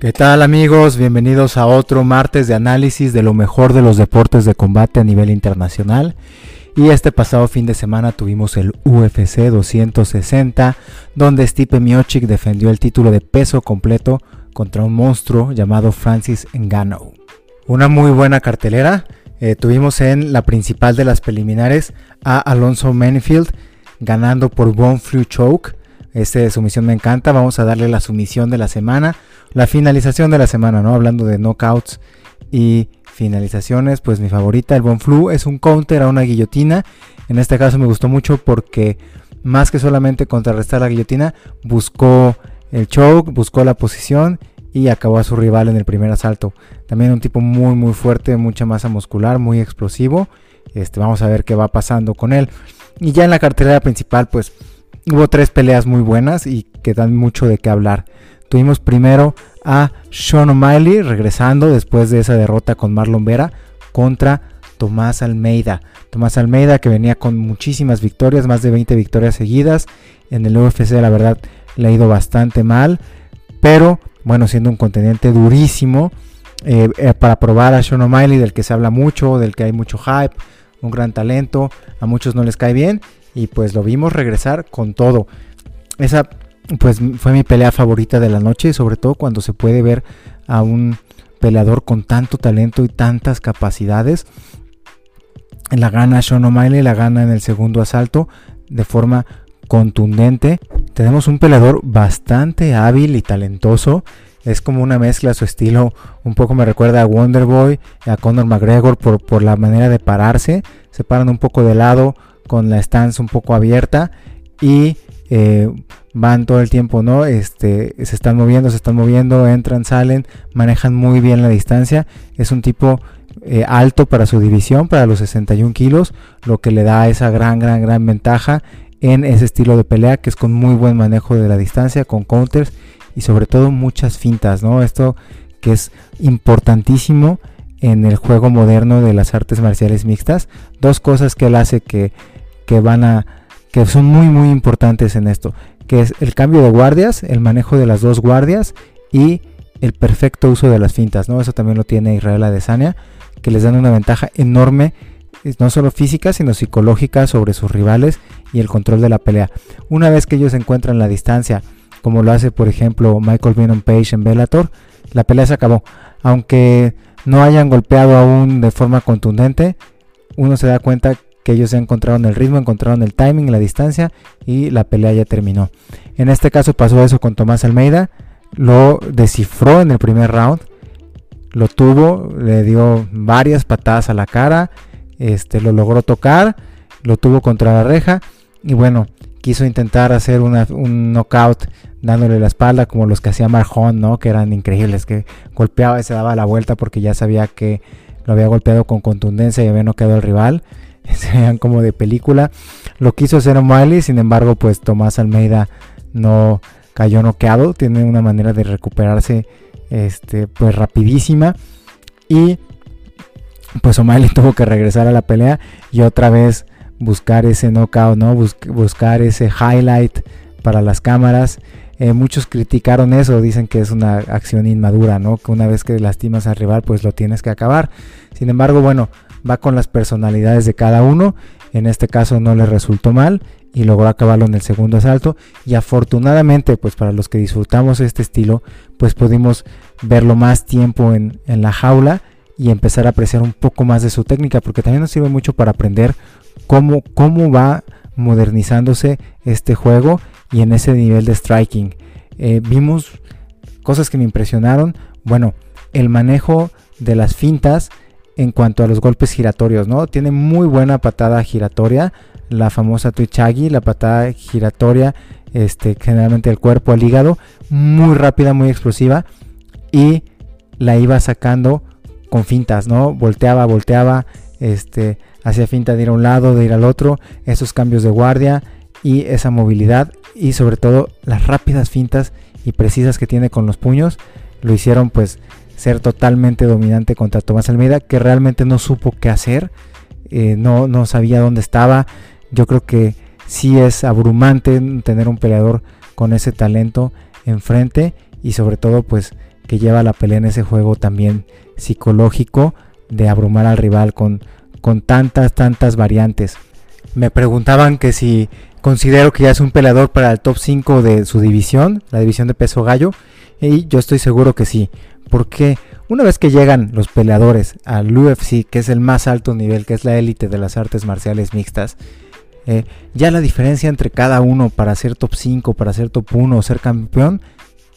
¿Qué tal amigos? Bienvenidos a otro martes de análisis de lo mejor de los deportes de combate a nivel internacional. Y este pasado fin de semana tuvimos el UFC 260, donde Stipe Miocic defendió el título de peso completo contra un monstruo llamado Francis Ngannou. Una muy buena cartelera. Eh, tuvimos en la principal de las preliminares a Alonso Manifield ganando por Bone Flu Choke. Este sumisión me encanta. Vamos a darle la sumisión de la semana. La finalización de la semana, ¿no? Hablando de knockouts y finalizaciones, pues mi favorita, el Bon Flu, es un counter a una guillotina. En este caso me gustó mucho porque más que solamente contrarrestar la guillotina, buscó el choke, buscó la posición y acabó a su rival en el primer asalto. También un tipo muy muy fuerte, mucha masa muscular, muy explosivo. Este, vamos a ver qué va pasando con él. Y ya en la cartelera principal, pues hubo tres peleas muy buenas y que dan mucho de qué hablar. Tuvimos primero a Sean O'Malley regresando después de esa derrota con Marlon Vera contra Tomás Almeida. Tomás Almeida que venía con muchísimas victorias, más de 20 victorias seguidas. En el UFC la verdad le ha ido bastante mal, pero bueno, siendo un contendiente durísimo eh, eh, para probar a Sean O'Malley del que se habla mucho, del que hay mucho hype, un gran talento, a muchos no les cae bien y pues lo vimos regresar con todo. Esa pues fue mi pelea favorita de la noche, sobre todo cuando se puede ver a un peleador con tanto talento y tantas capacidades. La gana Sean O'Malley, la gana en el segundo asalto de forma contundente. Tenemos un peleador bastante hábil y talentoso. Es como una mezcla, su estilo un poco me recuerda a Wonderboy, a Conor McGregor por, por la manera de pararse. Se paran un poco de lado con la stance un poco abierta y eh, van todo el tiempo, ¿no? Este, se están moviendo, se están moviendo, entran, salen, manejan muy bien la distancia. Es un tipo eh, alto para su división, para los 61 kilos, lo que le da esa gran, gran, gran ventaja en ese estilo de pelea que es con muy buen manejo de la distancia, con counters y sobre todo muchas fintas, ¿no? Esto que es importantísimo en el juego moderno de las artes marciales mixtas. Dos cosas que él hace que, que van a que son muy muy importantes en esto, que es el cambio de guardias, el manejo de las dos guardias y el perfecto uso de las fintas, ¿no? Eso también lo tiene Israel Adesanya, que les dan una ventaja enorme, no solo física, sino psicológica sobre sus rivales y el control de la pelea. Una vez que ellos encuentran la distancia, como lo hace por ejemplo Michael Venom Page en Bellator, la pelea se acabó. Aunque no hayan golpeado aún de forma contundente, uno se da cuenta que ellos encontraron el ritmo, encontraron el timing, la distancia y la pelea ya terminó. En este caso pasó eso con Tomás Almeida, lo descifró en el primer round, lo tuvo, le dio varias patadas a la cara, este, lo logró tocar, lo tuvo contra la reja y bueno, quiso intentar hacer un knockout dándole la espalda como los que hacía Marjón, ¿no? Que eran increíbles, que golpeaba y se daba la vuelta porque ya sabía que lo había golpeado con contundencia y había noqueado al rival. se vean como de película. Lo quiso hacer O'Malley, sin embargo, pues Tomás Almeida no cayó noqueado, tiene una manera de recuperarse este pues rapidísima y pues O'Malley tuvo que regresar a la pelea y otra vez buscar ese knockout, ¿no? buscar ese highlight para las cámaras. Eh, muchos criticaron eso, dicen que es una acción inmadura, ¿no? Que una vez que lastimas al rival, pues lo tienes que acabar. Sin embargo, bueno, va con las personalidades de cada uno. En este caso no le resultó mal y logró acabarlo en el segundo asalto. Y afortunadamente, pues para los que disfrutamos este estilo, pues pudimos verlo más tiempo en, la jaula y empezar a apreciar un poco más de su técnica, porque también nos sirve mucho para aprender cómo, cómo va modernizándose este juego y en ese nivel de striking. Eh, vimos cosas que me impresionaron. Bueno, el manejo de las fintas en cuanto a los golpes giratorios, ¿no? Tiene muy buena patada giratoria, la famosa Tuichagi, la patada giratoria, este, generalmente el cuerpo al hígado, muy rápida, muy explosiva y la iba sacando con fintas, ¿no? Volteaba, volteaba, este, hacía finta de ir a un lado, de ir al otro, esos cambios de guardia y esa movilidad y sobre todo las rápidas fintas y precisas que tiene con los puños lo hicieron pues ser totalmente dominante contra Tomás Almeida, que realmente no supo qué hacer, eh, no, no sabía dónde estaba. Yo creo que sí es abrumante tener un peleador con ese talento enfrente y sobre todo pues que lleva la pelea en ese juego también psicológico de abrumar al rival con, con tantas, tantas variantes. Me preguntaban que si considero que ya es un peleador para el top 5 de su división, la división de peso gallo, y yo estoy seguro que sí, porque una vez que llegan los peleadores al UFC, que es el más alto nivel, que es la élite de las artes marciales mixtas, eh, ya la diferencia entre cada uno para ser top 5, para ser top 1 o ser campeón,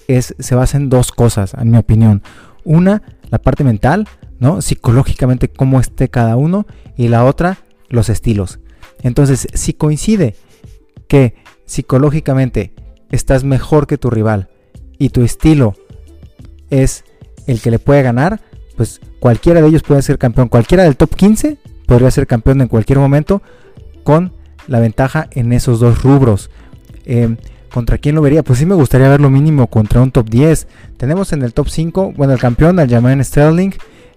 es, se basa en dos cosas, en mi opinión. Una, la parte mental, ¿no? Psicológicamente cómo esté cada uno. Y la otra, los estilos. Entonces, si coincide que psicológicamente estás mejor que tu rival y tu estilo es el que le puede ganar, pues cualquiera de ellos puede ser campeón. Cualquiera del top 15 podría ser campeón en cualquier momento con la ventaja en esos dos rubros. Eh, ¿Contra quién lo vería? Pues sí me gustaría verlo mínimo contra un top 10. Tenemos en el top 5, bueno, el campeón, al Jermaine Sterling.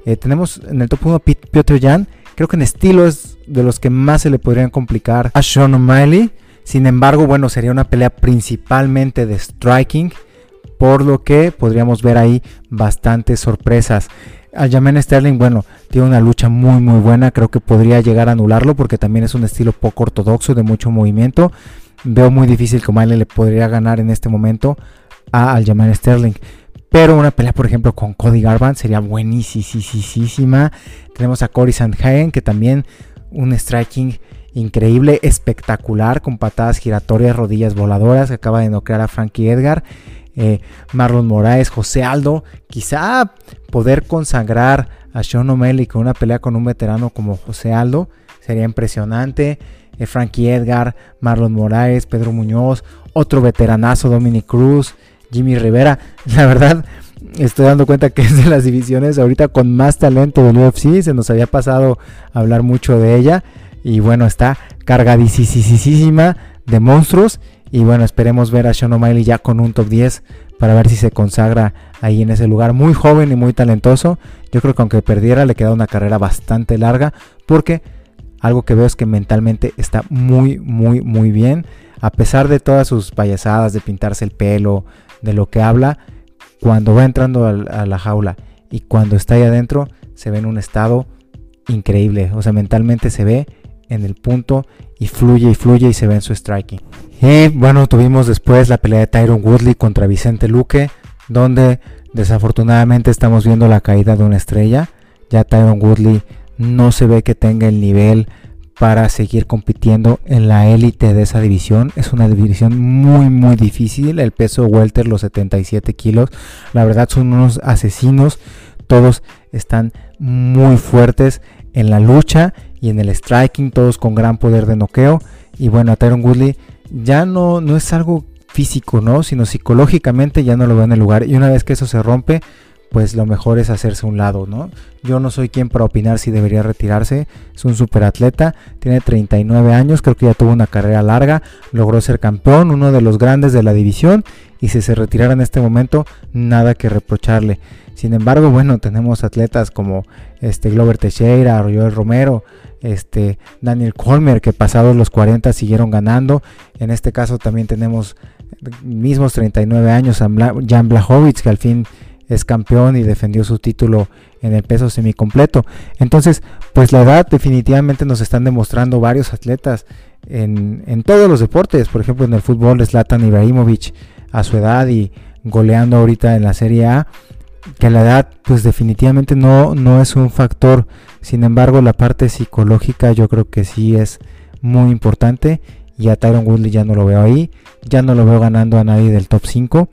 Eh, tenemos en el top 1 Piotr Jan. Creo que en estilo es de los que más se le podrían complicar a Sean O'Malley. Sin embargo, bueno, sería una pelea principalmente de striking. Por lo que podríamos ver ahí bastantes sorpresas. Aljamain Sterling, bueno, tiene una lucha muy muy buena, creo que podría llegar a anularlo porque también es un estilo poco ortodoxo de mucho movimiento. Veo muy difícil que O'Malley le podría ganar en este momento a Aljamain Sterling. Pero una pelea, por ejemplo, con Cody Garbrandt sería buenísima. Tenemos a Cory Sandhagen, que también un striking increíble, espectacular, con patadas giratorias, rodillas voladoras, que acaba de noquear a Frankie Edgar. Eh, Marlon Moraes, José Aldo, quizá poder consagrar a Sean O'Malley con una pelea con un veterano como José Aldo sería impresionante. Eh, Frankie Edgar, Marlon Moraes, Pedro Muñoz, otro veteranazo, Dominic Cruz, Jimmy Rivera. La verdad, estoy dando cuenta que es de las divisiones ahorita con más talento del UFC. Se nos había pasado hablar mucho de ella. Y bueno, está cargadísima de monstruos. Y bueno, esperemos ver a Sean O'Malley ya con un top 10 para ver si se consagra ahí en ese lugar. Muy joven y muy talentoso. Yo creo que aunque perdiera le queda una carrera bastante larga porque algo que veo es que mentalmente está muy, muy, muy bien. A pesar de todas sus payasadas, de pintarse el pelo, de lo que habla, cuando va entrando a la jaula y cuando está ahí adentro, se ve en un estado increíble. O sea, mentalmente se ve en el punto y fluye y fluye y se ve en su striking. Y bueno, tuvimos después la pelea de Tyron Woodley contra Vicente Luque, donde desafortunadamente estamos viendo la caída de una estrella. Ya Tyron Woodley no se ve que tenga el nivel para seguir compitiendo en la élite de esa división. Es una división muy muy difícil. El peso welter, los 77 kilos, la verdad son unos asesinos. Todos están muy fuertes en la lucha y en el striking, todos con gran poder de noqueo. Y bueno, a Tyron Woodley ya no, no es algo físico, ¿no? Sino psicológicamente ya no lo veo en el lugar. Y una vez que eso se rompe, pues lo mejor es hacerse un lado, ¿no? Yo no soy quien para opinar si debería retirarse. Es un superatleta, tiene 39 años, creo que ya tuvo una carrera larga, logró ser campeón, uno de los grandes de la división. Y si se retirara en este momento, nada que reprocharle. Sin embargo, bueno, tenemos atletas como este Glover Teixeira, Joel Romero, este Daniel Colmer, que pasados los 40 siguieron ganando. En este caso también tenemos mismos 39 años, Jan Blachowicz, que al fin es campeón y defendió su título en el peso semicompleto. Entonces, pues la edad definitivamente nos están demostrando varios atletas en, en todos los deportes. Por ejemplo, en el fútbol, Zlatan Ibrahimovic a su edad y goleando ahorita en la Serie A que la edad pues definitivamente no, no es un factor. Sin embargo, la parte psicológica yo creo que sí es muy importante. Y a Tyron Woodley ya no lo veo ahí. Ya no lo veo ganando a nadie del top 5.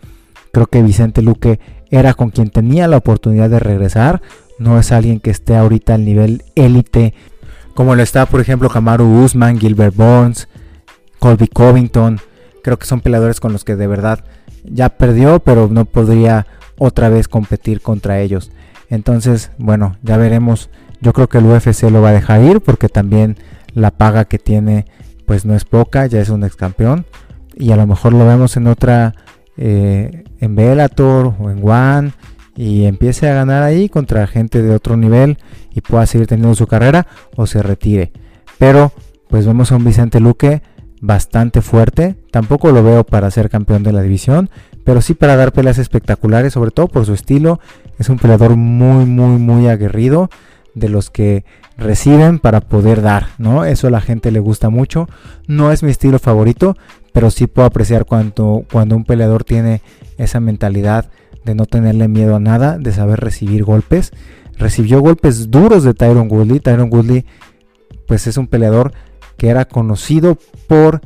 Creo que Vicente Luque era con quien tenía la oportunidad de regresar. No es alguien que esté ahorita al nivel élite. Como lo está, por ejemplo, Kamaru Usman, Gilbert Burns, Colby Covington. Creo que son peleadores con los que de verdad ya perdió, pero no podría otra vez competir contra ellos. Entonces, bueno, ya veremos. Yo creo que el UFC lo va a dejar ir porque también la paga que tiene pues no es poca, ya es un ex campeón. Y a lo mejor lo vemos en otra, eh, en Bellator o en One y empiece a ganar ahí contra gente de otro nivel y pueda seguir teniendo su carrera o se retire. Pero pues vemos a un Vicente Luque bastante fuerte. Tampoco lo veo para ser campeón de la división, pero sí para dar peleas espectaculares, sobre todo por su estilo. Es un peleador muy, muy, muy aguerrido, de los que reciben para poder dar, ¿no? Eso a la gente le gusta mucho. No es mi estilo favorito, pero sí puedo apreciar cuando, cuando un peleador tiene esa mentalidad de no tenerle miedo a nada, de saber recibir golpes. Recibió golpes duros de Tyron Woodley. Tyron Woodley, pues es un peleador que era conocido por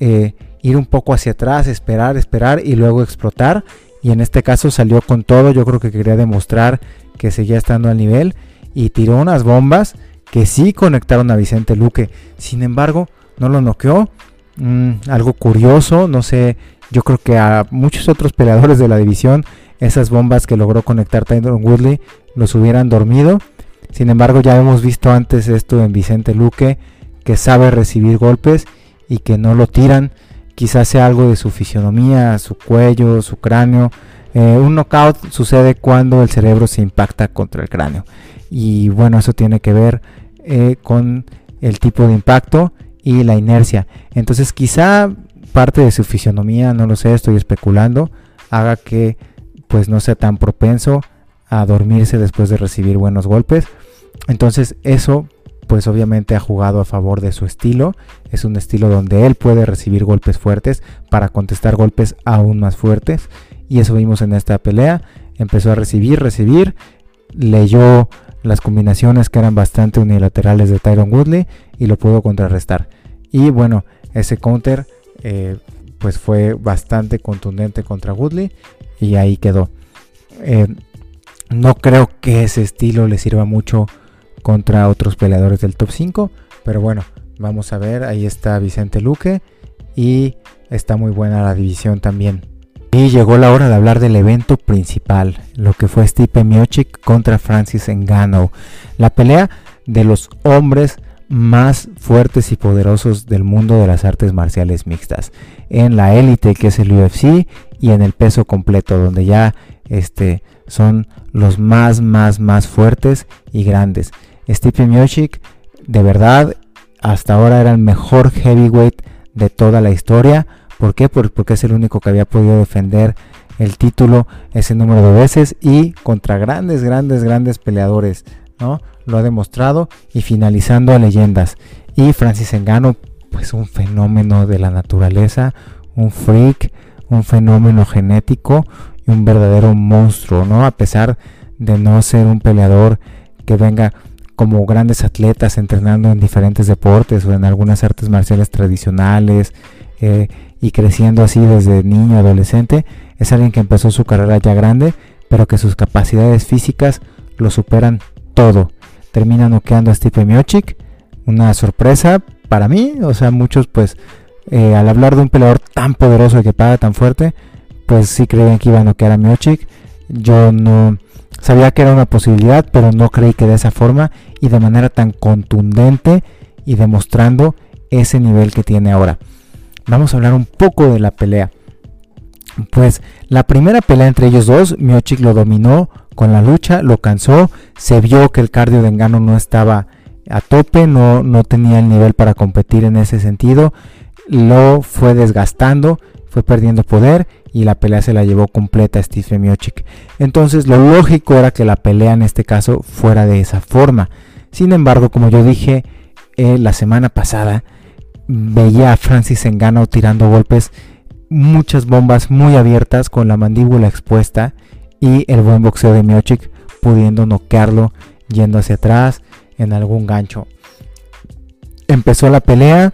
eh, ir un poco hacia atrás, esperar, esperar y luego explotar. Y en este caso salió con todo. Yo creo que quería demostrar que seguía estando al nivel y tiró unas bombas que sí conectaron a Vicente Luque. Sin embargo, no lo noqueó. Mm, algo curioso, no sé, yo creo que a muchos otros peleadores de la división, esas bombas que logró conectar Tyron Woodley los hubieran dormido. Sin embargo, ya hemos visto antes esto en Vicente Luque, que sabe recibir golpes y que no lo tiran. Quizás sea algo de su fisionomía, su cuello, su cráneo. Eh, un knockout sucede cuando el cerebro se impacta contra el cráneo. Y bueno, eso tiene que ver eh, con el tipo de impacto y la inercia. Entonces quizá parte de su fisionomía, no lo sé, estoy especulando, haga que pues no sea tan propenso a dormirse después de recibir buenos golpes. Entonces eso pues obviamente ha jugado a favor de su estilo. Es un estilo donde él puede recibir golpes fuertes para contestar golpes aún más fuertes. Y eso vimos en esta pelea. Empezó a recibir, recibir. Leyó las combinaciones que eran bastante unilaterales de Tyron Woodley y lo pudo contrarrestar. Y bueno, ese counter eh, pues fue bastante contundente contra Woodley y ahí quedó. Eh, no creo que ese estilo le sirva mucho contra otros peleadores del top 5, pero bueno, vamos a ver, ahí está Vicente Luque y está muy buena la división también. Y llegó la hora de hablar del evento principal, lo que fue Stipe Miocic contra Francis Ngannou. La pelea de los hombres más fuertes y poderosos del mundo de las artes marciales mixtas. En la élite que es el UFC y en el peso completo, donde ya este, son los más, más, más fuertes y grandes. Stipe Miocic, de verdad, hasta ahora era el mejor heavyweight de toda la historia ¿Por qué? Porque es el único que había podido defender el título ese número de veces y contra grandes, grandes, grandes peleadores, ¿no? Lo ha demostrado y finalizando a leyendas. Y Francis Engano, pues un fenómeno de la naturaleza, un freak, un fenómeno genético un verdadero monstruo, ¿no? A pesar de no ser un peleador que venga como grandes atletas entrenando en diferentes deportes o en algunas artes marciales tradicionales, eh, y creciendo así desde niño adolescente, es alguien que empezó su carrera ya grande, pero que sus capacidades físicas lo superan todo. Termina noqueando a Stipe Miocic, una sorpresa para mí, o sea, muchos pues eh, al hablar de un peleador tan poderoso y que paga tan fuerte, pues sí creían que iba a noquear a Miocic. Yo no sabía que era una posibilidad, pero no creí que de esa forma y de manera tan contundente y demostrando ese nivel que tiene ahora vamos a hablar un poco de la pelea. Pues la primera pelea entre ellos dos, Miochik lo dominó con la lucha, lo cansó, se vio que el cardio de Engano no estaba a tope, no, no tenía el nivel para competir en ese sentido, lo fue desgastando, fue perdiendo poder y la pelea se la llevó completa a Steve Miochik. Entonces lo lógico era que la pelea en este caso fuera de esa forma. Sin embargo, como yo dije eh, la semana pasada, veía a Francis Engano tirando golpes, muchas bombas muy abiertas con la mandíbula expuesta y el buen boxeo de Miochik pudiendo noquearlo yendo hacia atrás en algún gancho. Empezó la pelea,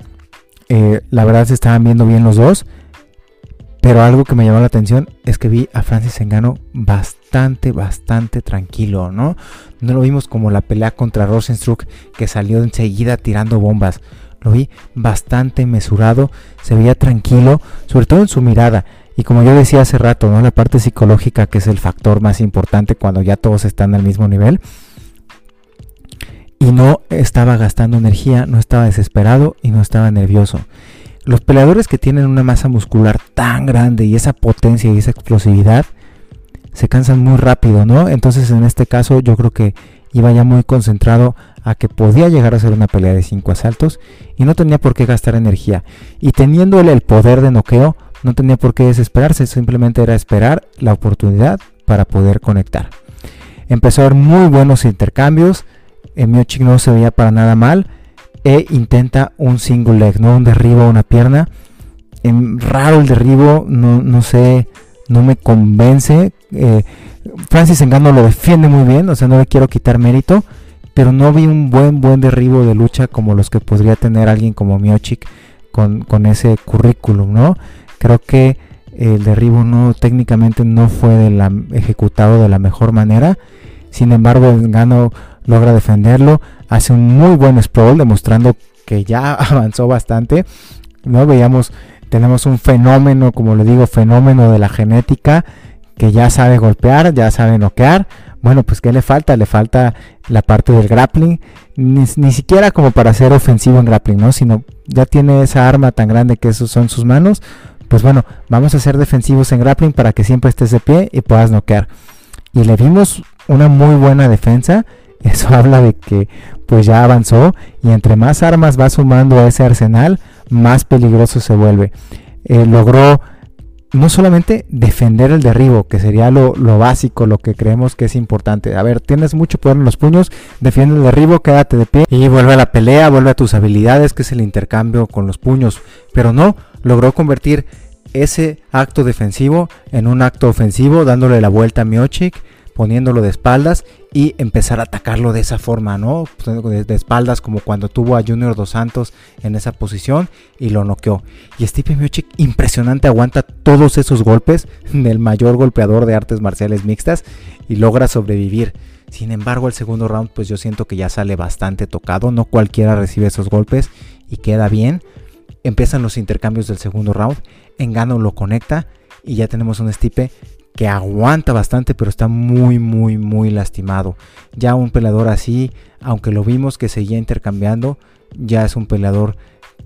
eh, la verdad se estaban viendo bien los dos, pero algo que me llamó la atención es que vi a Francis Engano bastante, bastante tranquilo, ¿no? No lo vimos como la pelea contra Rosenstruck que salió enseguida tirando bombas lo vi bastante mesurado, se veía tranquilo, sobre todo en su mirada. Y como yo decía hace rato, ¿no? la parte psicológica que es el factor más importante cuando ya todos están al mismo nivel. Y no estaba gastando energía, no estaba desesperado y no estaba nervioso. Los peleadores que tienen una masa muscular tan grande y esa potencia y esa explosividad se cansan muy rápido, ¿no? Entonces en este caso yo creo que iba ya muy concentrado a que podía llegar a ser una pelea de cinco asaltos y no tenía por qué gastar energía. Y teniendo el poder de noqueo, no tenía por qué desesperarse, simplemente era esperar la oportunidad para poder conectar. Empezó a haber muy buenos intercambios, Miochik no se veía para nada mal e intenta un single leg, no un derribo a una pierna. En, raro el derribo, no, no sé, no me convence. Eh, Francis Engano lo defiende muy bien, o sea, no le quiero quitar mérito, pero no vi un buen, buen derribo de lucha como los que podría tener alguien como Miochik con, con ese currículum, ¿no? Creo que el derribo no técnicamente no fue ejecutado de la mejor manera. Sin embargo, Engano logra defenderlo, hace un muy buen sprawl demostrando que ya avanzó bastante. No veíamos, tenemos un fenómeno, como le digo, fenómeno de la genética que ya sabe golpear, ya sabe noquear. Bueno, pues ¿qué le falta? Le falta la parte del grappling. Ni, siquiera como para ser ofensivo en grappling, ¿no? Sino ya tiene esa arma tan grande que esos son sus manos. Pues bueno, vamos a ser defensivos en grappling para que siempre estés de pie y puedas noquear. Y le vimos una muy buena defensa. Eso habla de que pues ya avanzó y entre más armas va sumando a ese arsenal, más peligroso se vuelve. Eh, logró no solamente defender el derribo, que sería lo, básico, lo que creemos que es importante. A ver, tienes mucho poder en los puños, defiende el derribo, quédate de pie y vuelve a la pelea, vuelve a tus habilidades, que es el intercambio con los puños. Pero no, logró convertir ese acto defensivo en un acto ofensivo, dándole la vuelta a Miochik poniéndolo de espaldas y empezar a atacarlo de esa forma, ¿no? De, espaldas como cuando tuvo a Junior Dos Santos en esa posición y lo noqueó. Y Stipe Miocic impresionante aguanta todos esos golpes del mayor golpeador de artes marciales mixtas y logra sobrevivir. Sin embargo, el segundo round pues yo siento que ya sale bastante tocado, no cualquiera recibe esos golpes y queda bien. Empiezan los intercambios del segundo round, Engano lo conecta y ya tenemos un Stipe que aguanta bastante, pero está muy, muy, muy lastimado. Ya un peleador así, aunque lo vimos que seguía intercambiando, ya es un peleador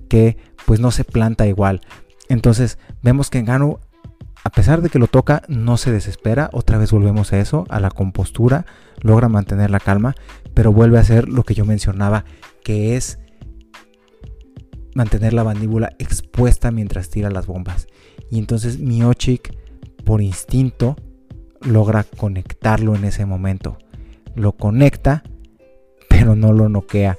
que pues no se planta igual. Entonces vemos que Gano, a pesar de que lo toca, no se desespera. Otra vez volvemos a eso, a la compostura, logra mantener la calma, pero vuelve a hacer lo que yo mencionaba, que es mantener la mandíbula expuesta mientras tira las bombas. Y entonces Miochik por instinto logra conectarlo en ese momento. Lo conecta, pero no lo noquea.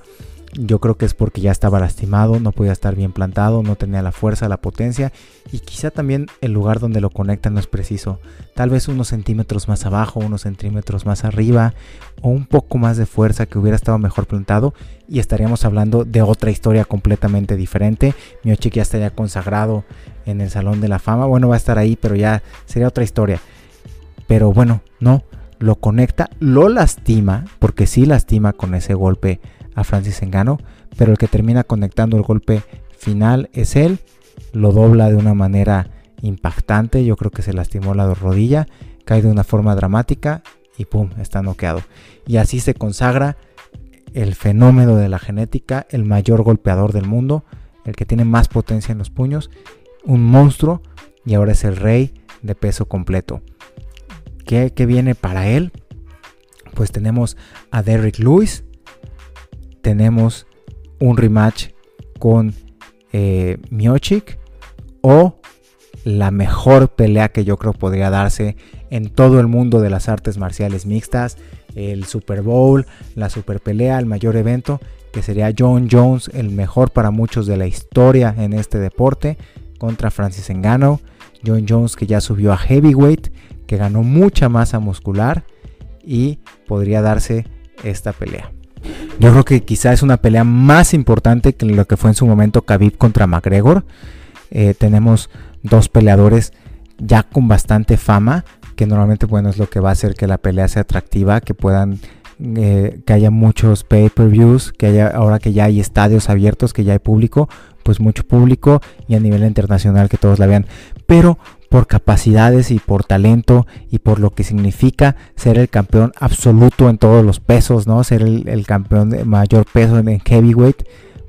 Yo creo que es porque ya estaba lastimado, no podía estar bien plantado, no tenía la fuerza, la potencia y quizá también el lugar donde lo conecta no es preciso. Tal vez unos centímetros más abajo, unos centímetros más arriba o un poco más de fuerza que hubiera estado mejor plantado y estaríamos hablando de otra historia completamente diferente. Miochik ya estaría consagrado en el Salón de la Fama. Bueno, va a estar ahí, pero ya sería otra historia. Pero bueno, no, lo conecta, lo lastima, porque sí lastima con ese golpe a Francis Engano, pero el que termina conectando el golpe final es él, lo dobla de una manera impactante, yo creo que se lastimó la rodilla, cae de una forma dramática y pum, está noqueado. Y así se consagra el fenómeno de la genética, el mayor golpeador del mundo, el que tiene más potencia en los puños, un monstruo y ahora es el rey de peso completo. ¿Qué, viene para él? Pues tenemos a Derrick Lewis, tenemos un rematch con eh, Miochik o la mejor pelea que yo creo podría darse en todo el mundo de las artes marciales mixtas, el Super Bowl, la super pelea, el mayor evento, que sería John Jones, el mejor para muchos de la historia en este deporte, contra Francis Engano. John Jones que ya subió a heavyweight, que ganó mucha masa muscular y podría darse esta pelea. Yo creo que quizá es una pelea más importante que lo que fue en su momento Khabib contra McGregor. Eh, tenemos dos peleadores ya con bastante fama, que normalmente bueno es lo que va a hacer que la pelea sea atractiva, que puedan eh, que haya muchos pay-per-views, que haya ahora que ya hay estadios abiertos, que ya hay público, pues mucho público y a nivel internacional que todos la vean. Pero por capacidades y por talento y por lo que significa ser el campeón absoluto en todos los pesos, ¿no? Ser el, campeón de mayor peso en heavyweight,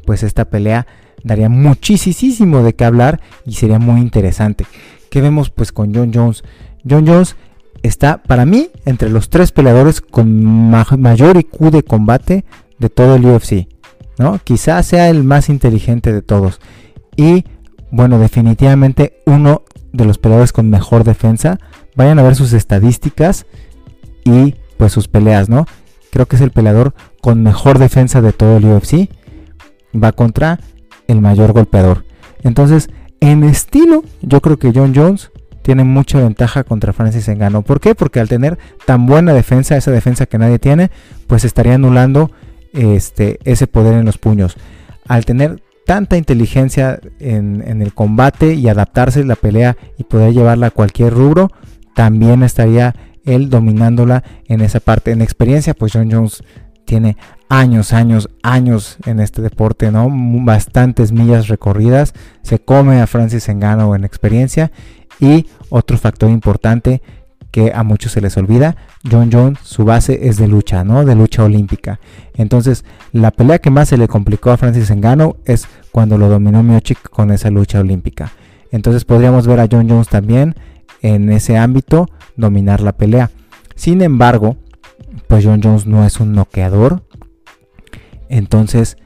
pues esta pelea daría muchísimo de qué hablar y sería muy interesante. ¿Qué vemos pues con John Jones? John Jones está para mí entre los tres peleadores con mayor IQ de combate de todo el UFC, ¿no? Quizás sea el más inteligente de todos y bueno, definitivamente uno de los peleadores con mejor defensa. Vayan a ver sus estadísticas y pues sus peleas, ¿no? Creo que es el peleador con mejor defensa de todo el UFC. Va contra el mayor golpeador. Entonces, en estilo, yo creo que John Jones tiene mucha ventaja contra Francis Engano. ¿Por qué? Porque al tener tan buena defensa, esa defensa que nadie tiene, pues estaría anulando este, ese poder en los puños. Al tener tanta inteligencia en, en, el combate y adaptarse a la pelea y poder llevarla a cualquier rubro, también estaría él dominándola en esa parte. En experiencia, pues John Jones tiene años, años, años en este deporte, ¿no? Bastantes millas recorridas. Se come a Francis Engano en experiencia. Y otro factor importante que a muchos se les olvida, John Jones, su base es de lucha, ¿no? De lucha olímpica. Entonces, la pelea que más se le complicó a Francis Engano es cuando lo dominó Miochik con esa lucha olímpica. Entonces, podríamos ver a John Jones también en ese ámbito dominar la pelea. Sin embargo, pues John Jones no es un noqueador. Entonces,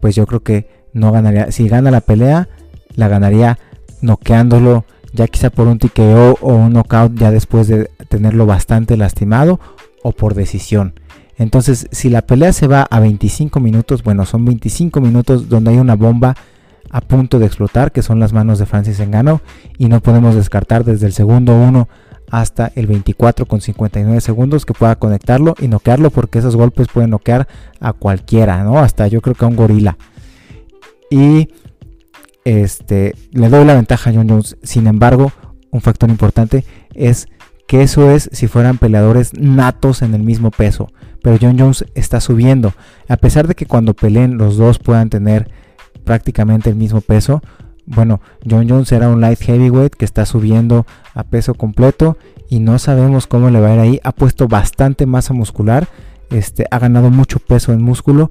pues yo creo que no ganaría. Si gana la pelea, la ganaría noqueándolo ya quizá por un TKO o un knockout ya después de tenerlo bastante lastimado o por decisión. Entonces, si la pelea se va a 25 minutos, bueno, son 25 minutos donde hay una bomba a punto de explotar, que son las manos de Francis Engano, y no podemos descartar desde el segundo 1 hasta el 24 con 59 segundos que pueda conectarlo y noquearlo, porque esos golpes pueden noquear a cualquiera, ¿no? Hasta yo creo que a un gorila. Y este, le doy la ventaja a John Jones. Sin embargo, un factor importante es que eso es si fueran peleadores natos en el mismo peso. Pero John Jones está subiendo. A pesar de que cuando peleen los dos puedan tener prácticamente el mismo peso. Bueno, John Jones era un light heavyweight que está subiendo a peso completo y no sabemos cómo le va a ir ahí. Ha puesto bastante masa muscular, este, ha ganado mucho peso en músculo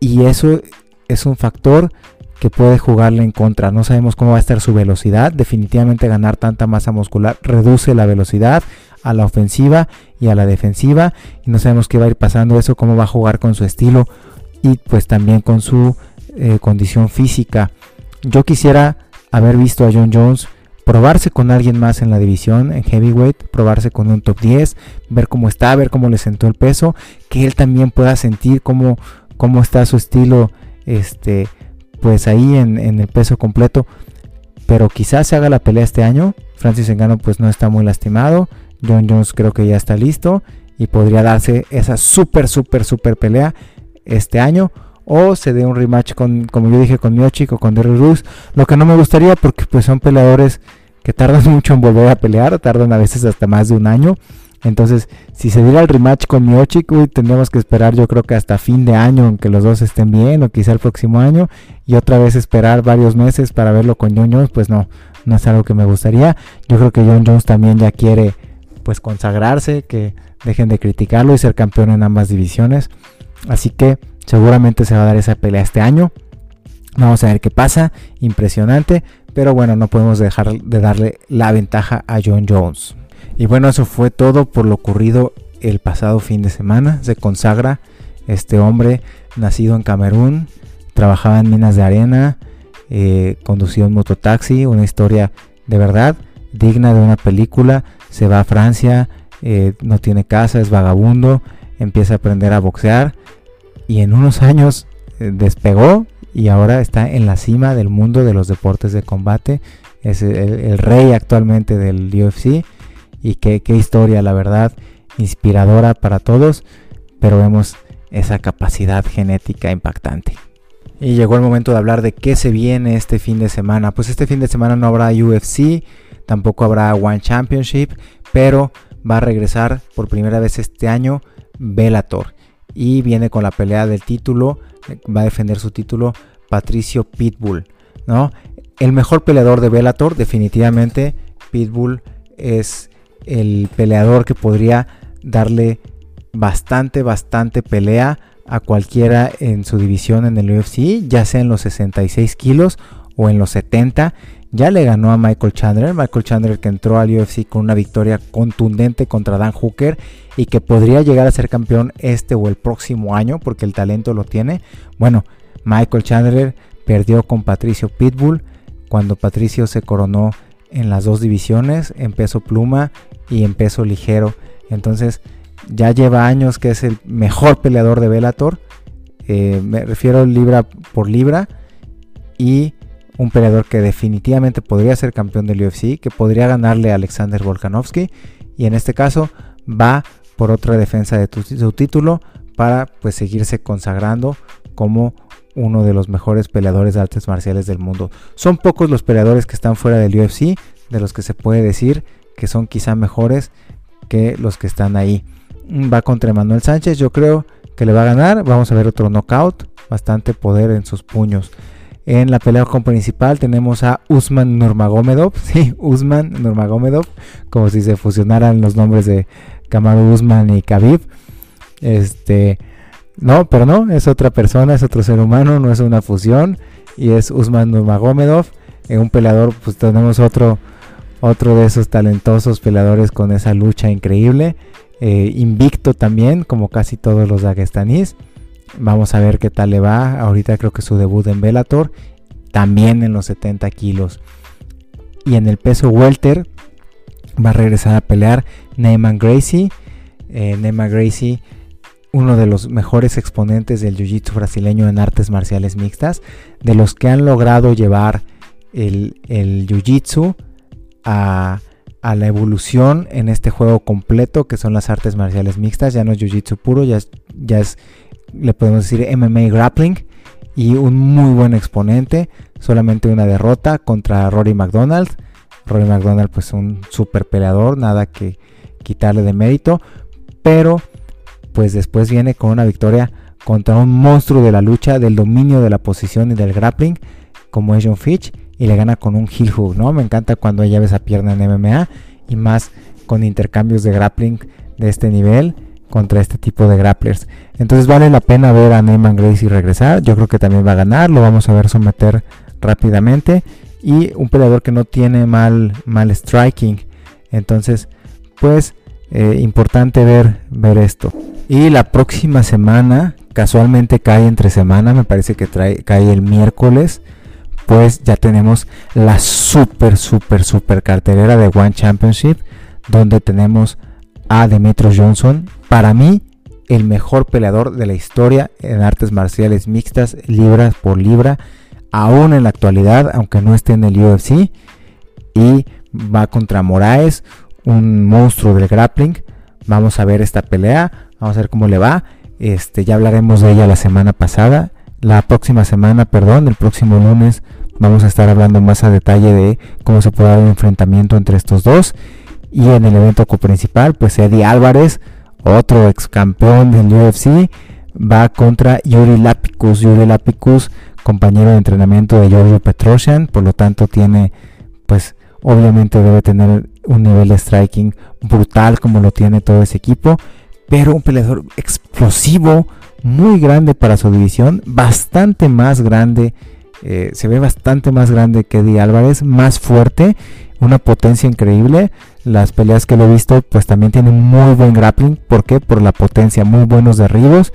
y eso es un factor que puede jugarle en contra. No sabemos cómo va a estar su velocidad. Definitivamente ganar tanta masa muscular reduce la velocidad a la ofensiva y a la defensiva. Y no sabemos qué va a ir pasando eso, cómo va a jugar con su estilo y pues también con su eh, condición física. Yo quisiera haber visto a John Jones probarse con alguien más en la división, en heavyweight, probarse con un top 10, ver cómo está, ver cómo le sentó el peso, que él también pueda sentir cómo, cómo está su estilo este, pues ahí en, el peso completo. Pero quizás se haga la pelea este año. Francis Engano pues no está muy lastimado. John Jones creo que ya está listo. Y podría darse esa súper, súper, súper pelea este año. O se dé un rematch con, como yo dije, con Miochik o con Derry Roos. Lo que no me gustaría porque pues son peleadores que tardan mucho en volver a pelear. Tardan a veces hasta más de un año. Entonces, si se diera el rematch con Miochik, tendríamos que esperar yo creo que hasta fin de año, aunque los dos estén bien, o quizá el próximo año, y otra vez esperar varios meses para verlo con John Jones, pues no, no es algo que me gustaría. Yo creo que John Jones también ya quiere pues consagrarse, que dejen de criticarlo y ser campeón en ambas divisiones. Así que seguramente se va a dar esa pelea este año. Vamos a ver qué pasa, impresionante, pero bueno, no podemos dejar de darle la ventaja a John Jones. Y bueno, eso fue todo por lo ocurrido el pasado fin de semana. Se consagra este hombre nacido en Camerún, trabajaba en minas de arena, eh, condució un mototaxi, una historia de verdad digna de una película. Se va a Francia, eh, no tiene casa, es vagabundo, empieza a aprender a boxear y en unos años eh, despegó y ahora está en la cima del mundo de los deportes de combate. Es el rey actualmente del UFC y qué, historia, la verdad, inspiradora para todos, pero vemos esa capacidad genética impactante. Y llegó el momento de hablar de qué se viene este fin de semana. Pues este fin de semana no habrá UFC, tampoco habrá One Championship, pero va a regresar por primera vez este año Bellator. Y viene con la pelea del título, va a defender su título Patricio Pitbull, ¿no? El mejor peleador de Bellator, definitivamente Pitbull es el peleador que podría darle bastante, bastante pelea a cualquiera en su división en el UFC, ya sea en los 66 kilos o en los 70. Ya le ganó a Michael Chandler, Michael Chandler que entró al UFC con una victoria contundente contra Dan Hooker y que podría llegar a ser campeón este o el próximo año porque el talento lo tiene. Bueno, Michael Chandler perdió con Patricio Pitbull cuando Patricio se coronó en las dos divisiones, en peso pluma y en peso ligero. Entonces ya lleva años que es el mejor peleador de Bellator. Eh, me refiero libra por libra. Y un peleador que definitivamente podría ser campeón del UFC, que podría ganarle a Alexander Volkanovski. Y en este caso va por otra defensa de su título para pues seguirse consagrando como uno de los mejores peleadores de artes marciales del mundo. Son pocos los peleadores que están fuera del UFC, de los que se puede decir que son quizá mejores que los que están ahí. Va contra Manuel Sánchez, yo creo que le va a ganar. Vamos a ver otro knockout, bastante poder en sus puños. En la pelea con principal tenemos a Usman Nurmagomedov, sí, Usman Nurmagomedov, como si se fusionaran los nombres de Kamaru Usman y Khabib. Este, no, pero no, es otra persona, es otro ser humano, no es una fusión y es Usman Nurmagomedov, en un peleador, pues tenemos otro otro de esos talentosos peleadores con esa lucha increíble, eh, invicto también, como casi todos los dagestanís. Vamos a ver qué tal le va. Ahorita creo que su debut en Bellator, también en los 70 kilos. Y en el peso welter va a regresar a pelear Neyman Gracie. Eh, Neyman Gracie, uno de los mejores exponentes del jiu-jitsu brasileño en artes marciales mixtas, de los que han logrado llevar el, jiu-jitsu a, la evolución en este juego completo que son las artes marciales mixtas. Ya no es jiu-jitsu puro, ya es, ya es, le podemos decir MMA grappling y un muy buen exponente. Solamente una derrota contra Rory McDonald. Rory McDonald pues un super peleador, nada que quitarle de mérito. Pero pues después viene con una victoria contra un monstruo de la lucha, del dominio de la posición y del grappling como es John Fitch y le gana con un heel hook, ¿no? Me encanta cuando ella ve esa pierna en MMA y más con intercambios de grappling de este nivel contra este tipo de grapplers. Entonces vale la pena ver a Neyman Gracie regresar. Yo creo que también va a ganar, lo vamos a ver someter rápidamente y un peleador que no tiene mal mal striking. Entonces, pues eh, importante ver ver esto. Y la próxima semana, casualmente cae entre semana, me parece que trae, cae el miércoles pues ya tenemos la super, super, super cartelera de One Championship, donde tenemos a Demetrius Johnson, para mí el mejor peleador de la historia en artes marciales mixtas, libra por libra, aún en la actualidad, aunque no esté en el UFC, y va contra Moraes, un monstruo del grappling. Vamos a ver esta pelea, vamos a ver cómo le va. Este, ya hablaremos de ella la semana pasada, la próxima semana, perdón, el próximo lunes Vamos a estar hablando más a detalle de cómo se puede dar un enfrentamiento entre estos dos. Y en el evento principal, pues Eddie Álvarez, otro ex campeón del UFC, va contra Yuri Lapicus. Yuri Lapicus, compañero de entrenamiento de Giorgio Petrosian, por lo tanto tiene, pues obviamente debe tener un nivel de striking brutal como lo tiene todo ese equipo, pero un peleador explosivo, muy grande para su división, bastante más grande eh, se ve bastante más grande que Eddie Álvarez, más fuerte, una potencia increíble. Las peleas que lo he visto, pues también tiene muy buen grappling. ¿Por qué? Por la potencia, muy buenos derribos.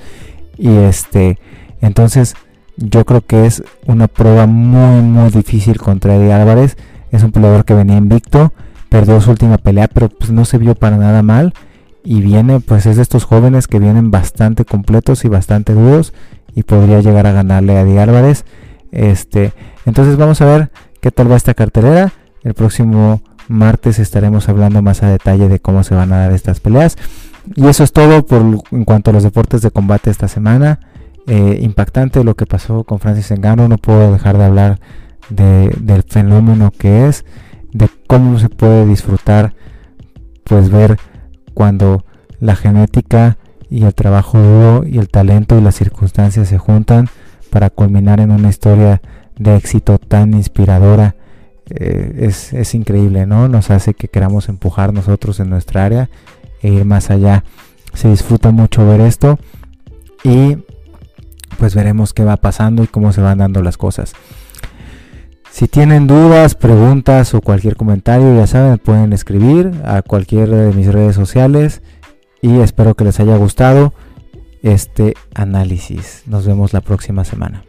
Y este, entonces yo creo que es una prueba muy, muy difícil contra Eddie Álvarez. Es un peleador que venía invicto, perdió su última pelea, pero pues no se vio para nada mal. Y viene, pues es de estos jóvenes que vienen bastante completos y bastante duros. Y podría llegar a ganarle a Eddie Álvarez. Este, entonces vamos a ver qué tal va esta cartelera. El próximo martes estaremos hablando más a detalle de cómo se van a dar estas peleas. Y eso es todo por, en cuanto a los deportes de combate esta semana. Eh, impactante lo que pasó con Francis Engano. No puedo dejar de hablar del fenómeno que es, de cómo se puede disfrutar, pues ver cuando la genética y el trabajo duro y el talento y las circunstancias se juntan para culminar en una historia de éxito tan inspiradora. Eh, es, increíble, ¿no? Nos hace que queramos empujar nosotros en nuestra área e ir más allá. Se disfruta mucho ver esto y pues veremos qué va pasando y cómo se van dando las cosas. Si tienen dudas, preguntas o cualquier comentario, ya saben, pueden escribir a cualquiera de mis redes sociales y espero que les haya gustado este análisis. Nos vemos la próxima semana.